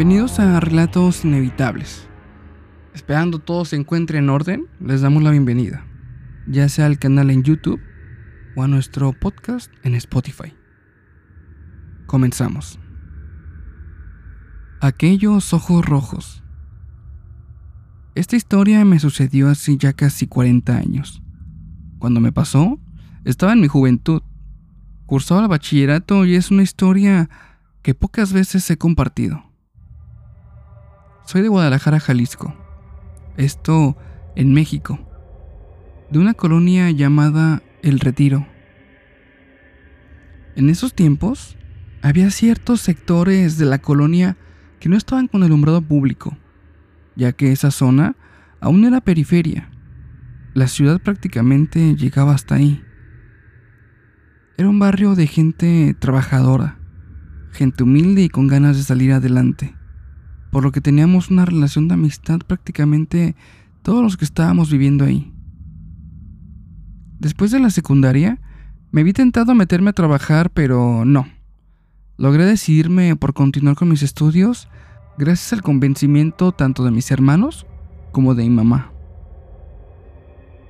Bienvenidos a Relatos Inevitables. Esperando todo se encuentre en orden, les damos la bienvenida, ya sea al canal en YouTube o a nuestro podcast en Spotify. Comenzamos. Aquellos ojos rojos. Esta historia me sucedió hace ya casi 40 años. Cuando me pasó, estaba en mi juventud. Cursaba el bachillerato y es una historia que pocas veces he compartido. Soy de Guadalajara, Jalisco. Esto en México. De una colonia llamada El Retiro. En esos tiempos, había ciertos sectores de la colonia que no estaban con alumbrado público, ya que esa zona aún era periferia. La ciudad prácticamente llegaba hasta ahí. Era un barrio de gente trabajadora, gente humilde y con ganas de salir adelante por lo que teníamos una relación de amistad prácticamente todos los que estábamos viviendo ahí. Después de la secundaria, me vi tentado a meterme a trabajar, pero no. Logré decidirme por continuar con mis estudios gracias al convencimiento tanto de mis hermanos como de mi mamá.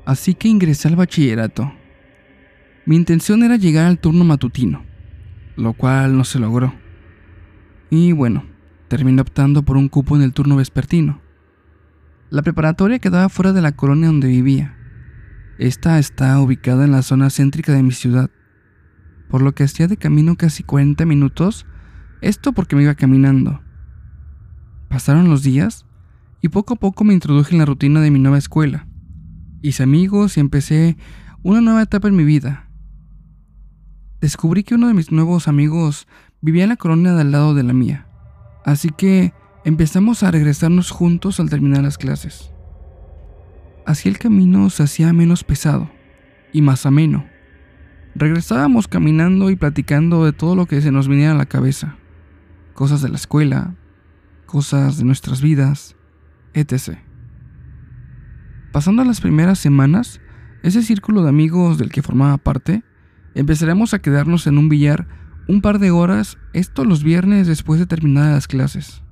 Así que ingresé al bachillerato. Mi intención era llegar al turno matutino, lo cual no se logró. Y bueno, terminé optando por un cupo en el turno vespertino. La preparatoria quedaba fuera de la colonia donde vivía. Esta está ubicada en la zona céntrica de mi ciudad, por lo que hacía de camino casi 40 minutos, esto porque me iba caminando. Pasaron los días y poco a poco me introduje en la rutina de mi nueva escuela. Hice amigos y empecé una nueva etapa en mi vida. Descubrí que uno de mis nuevos amigos vivía en la colonia de al lado de la mía. Así que empezamos a regresarnos juntos al terminar las clases. Así el camino se hacía menos pesado y más ameno. Regresábamos caminando y platicando de todo lo que se nos viniera a la cabeza. Cosas de la escuela, cosas de nuestras vidas, etc. Pasando las primeras semanas, ese círculo de amigos del que formaba parte, empezaremos a quedarnos en un billar un par de horas, esto los viernes después de terminar las clases.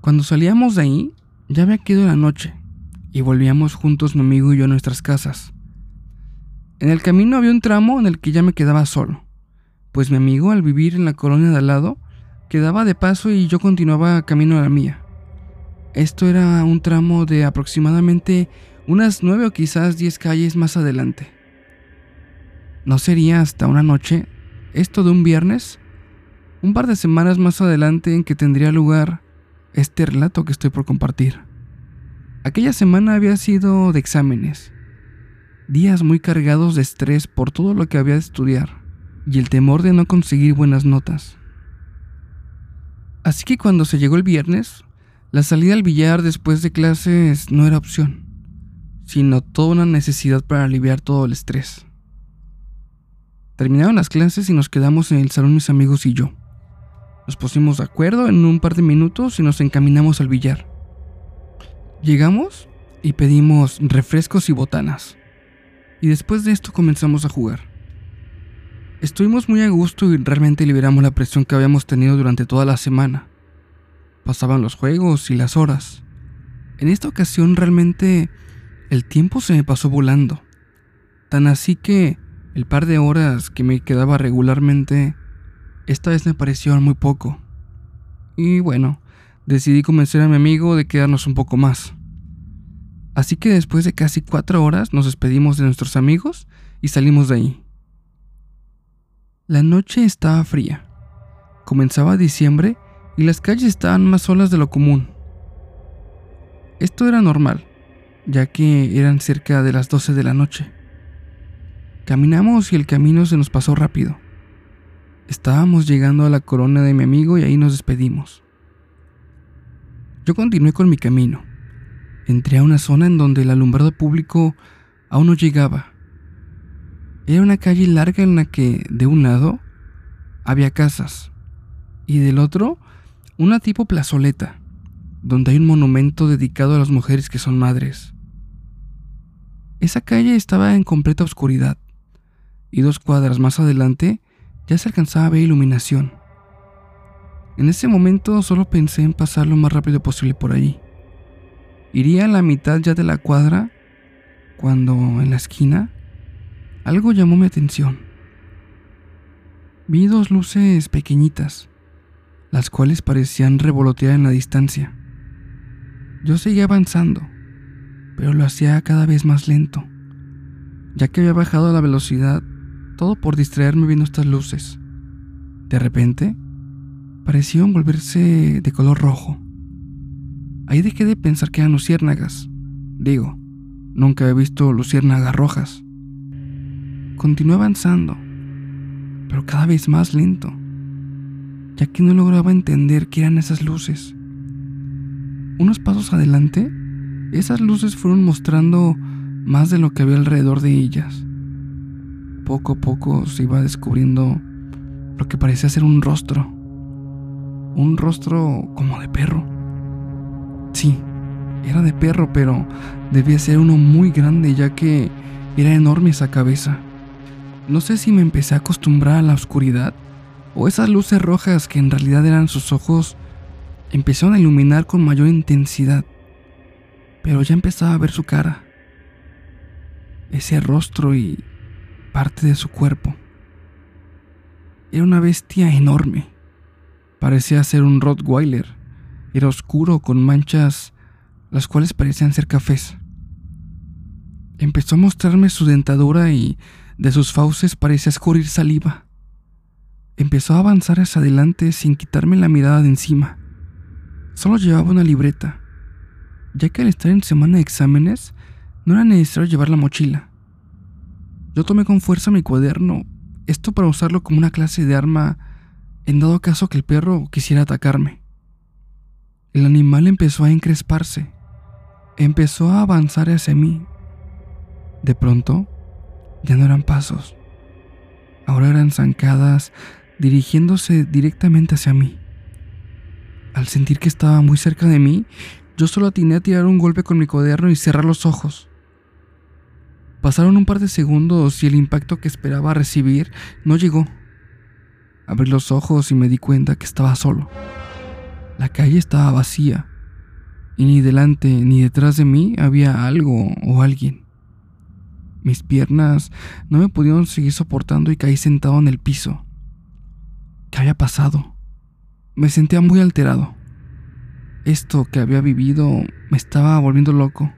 Cuando salíamos de ahí, ya había quedado la noche y volvíamos juntos mi amigo y yo a nuestras casas. En el camino había un tramo en el que ya me quedaba solo, pues mi amigo al vivir en la colonia de al lado quedaba de paso y yo continuaba camino a la mía. Esto era un tramo de aproximadamente unas nueve o quizás diez calles más adelante. No sería hasta una noche esto de un viernes, un par de semanas más adelante en que tendría lugar este relato que estoy por compartir. Aquella semana había sido de exámenes, días muy cargados de estrés por todo lo que había de estudiar y el temor de no conseguir buenas notas. Así que cuando se llegó el viernes, la salida al billar después de clases no era opción, sino toda una necesidad para aliviar todo el estrés. Terminaron las clases y nos quedamos en el salón mis amigos y yo. Nos pusimos de acuerdo en un par de minutos y nos encaminamos al billar. Llegamos y pedimos refrescos y botanas. Y después de esto comenzamos a jugar. Estuvimos muy a gusto y realmente liberamos la presión que habíamos tenido durante toda la semana. Pasaban los juegos y las horas. En esta ocasión realmente el tiempo se me pasó volando. Tan así que el par de horas que me quedaba regularmente, esta vez me parecieron muy poco. Y bueno, decidí convencer a mi amigo de quedarnos un poco más. Así que después de casi cuatro horas nos despedimos de nuestros amigos y salimos de ahí. La noche estaba fría. Comenzaba diciembre y las calles estaban más solas de lo común. Esto era normal, ya que eran cerca de las 12 de la noche. Caminamos y el camino se nos pasó rápido. Estábamos llegando a la corona de mi amigo y ahí nos despedimos. Yo continué con mi camino. Entré a una zona en donde el alumbrado público aún no llegaba. Era una calle larga en la que, de un lado, había casas y del otro, una tipo plazoleta, donde hay un monumento dedicado a las mujeres que son madres. Esa calle estaba en completa oscuridad y dos cuadras más adelante ya se alcanzaba a ver iluminación. En ese momento solo pensé en pasar lo más rápido posible por allí. Iría a la mitad ya de la cuadra cuando en la esquina algo llamó mi atención. Vi dos luces pequeñitas, las cuales parecían revolotear en la distancia. Yo seguía avanzando, pero lo hacía cada vez más lento, ya que había bajado la velocidad, todo por distraerme viendo estas luces. De repente, parecieron volverse de color rojo. Ahí dejé de pensar que eran luciérnagas. Digo, nunca he visto luciérnagas rojas. Continué avanzando, pero cada vez más lento, ya que no lograba entender qué eran esas luces. Unos pasos adelante, esas luces fueron mostrando más de lo que había alrededor de ellas. Poco a poco se iba descubriendo lo que parecía ser un rostro un rostro como de perro. Sí, era de perro, pero debía ser uno muy grande ya que era enorme esa cabeza. No sé si me empecé a acostumbrar a la oscuridad o esas luces rojas que en realidad eran sus ojos empezaron a iluminar con mayor intensidad, pero ya empezaba a ver su cara, ese rostro y parte de su cuerpo. Era una bestia enorme Parecía ser un Rottweiler. Era oscuro con manchas las cuales parecían ser cafés. Empezó a mostrarme su dentadura y de sus fauces parecía escurrir saliva. Empezó a avanzar hacia adelante sin quitarme la mirada de encima. Solo llevaba una libreta, ya que al estar en semana de exámenes no era necesario llevar la mochila. Yo tomé con fuerza mi cuaderno, esto para usarlo como una clase de arma en dado caso que el perro quisiera atacarme. El animal empezó a encresparse, empezó a avanzar hacia mí. De pronto, ya no eran pasos, ahora eran zancadas dirigiéndose directamente hacia mí. Al sentir que estaba muy cerca de mí, yo solo atiné a tirar un golpe con mi cuaderno y cerrar los ojos. Pasaron un par de segundos y el impacto que esperaba recibir no llegó. Abrí los ojos y me di cuenta que estaba solo. La calle estaba vacía y ni delante ni detrás de mí había algo o alguien. Mis piernas no me pudieron seguir soportando y caí sentado en el piso. ¿Qué había pasado? Me sentía muy alterado. Esto que había vivido me estaba volviendo loco.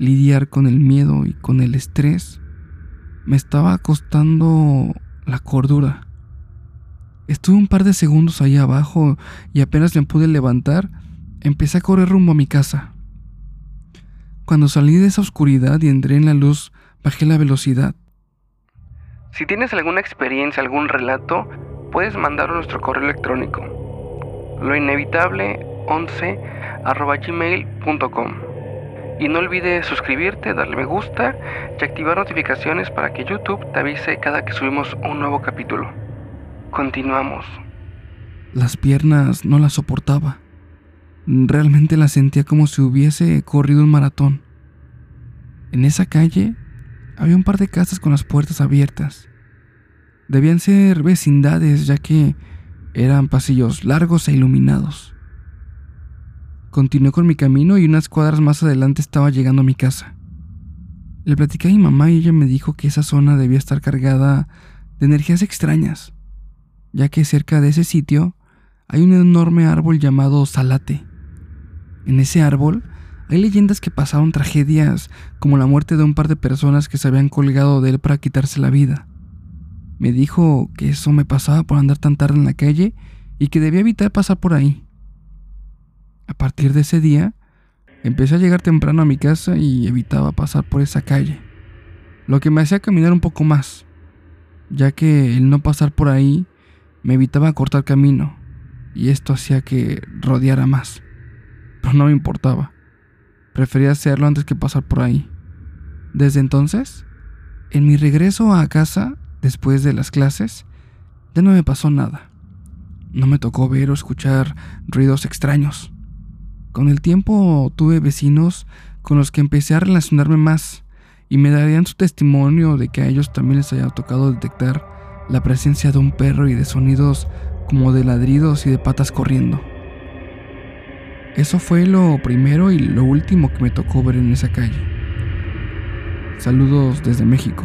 Lidiar con el miedo y con el estrés me estaba costando la cordura. Estuve un par de segundos ahí abajo y apenas me pude levantar, empecé a correr rumbo a mi casa. Cuando salí de esa oscuridad y entré en la luz, bajé la velocidad. Si tienes alguna experiencia, algún relato, puedes mandarlo a nuestro correo electrónico. Lo inevitable 11 gmail.com. Y no olvides suscribirte, darle me gusta y activar notificaciones para que YouTube te avise cada que subimos un nuevo capítulo. Continuamos. Las piernas no las soportaba. Realmente las sentía como si hubiese corrido un maratón. En esa calle había un par de casas con las puertas abiertas. Debían ser vecindades ya que eran pasillos largos e iluminados. Continué con mi camino y unas cuadras más adelante estaba llegando a mi casa. Le platicé a mi mamá y ella me dijo que esa zona debía estar cargada de energías extrañas ya que cerca de ese sitio hay un enorme árbol llamado Salate. En ese árbol hay leyendas que pasaron tragedias como la muerte de un par de personas que se habían colgado de él para quitarse la vida. Me dijo que eso me pasaba por andar tan tarde en la calle y que debía evitar pasar por ahí. A partir de ese día, empecé a llegar temprano a mi casa y evitaba pasar por esa calle, lo que me hacía caminar un poco más, ya que el no pasar por ahí me evitaba cortar camino y esto hacía que rodeara más. Pero no me importaba. Prefería hacerlo antes que pasar por ahí. Desde entonces, en mi regreso a casa, después de las clases, ya no me pasó nada. No me tocó ver o escuchar ruidos extraños. Con el tiempo tuve vecinos con los que empecé a relacionarme más y me darían su testimonio de que a ellos también les haya tocado detectar la presencia de un perro y de sonidos como de ladridos y de patas corriendo. Eso fue lo primero y lo último que me tocó ver en esa calle. Saludos desde México.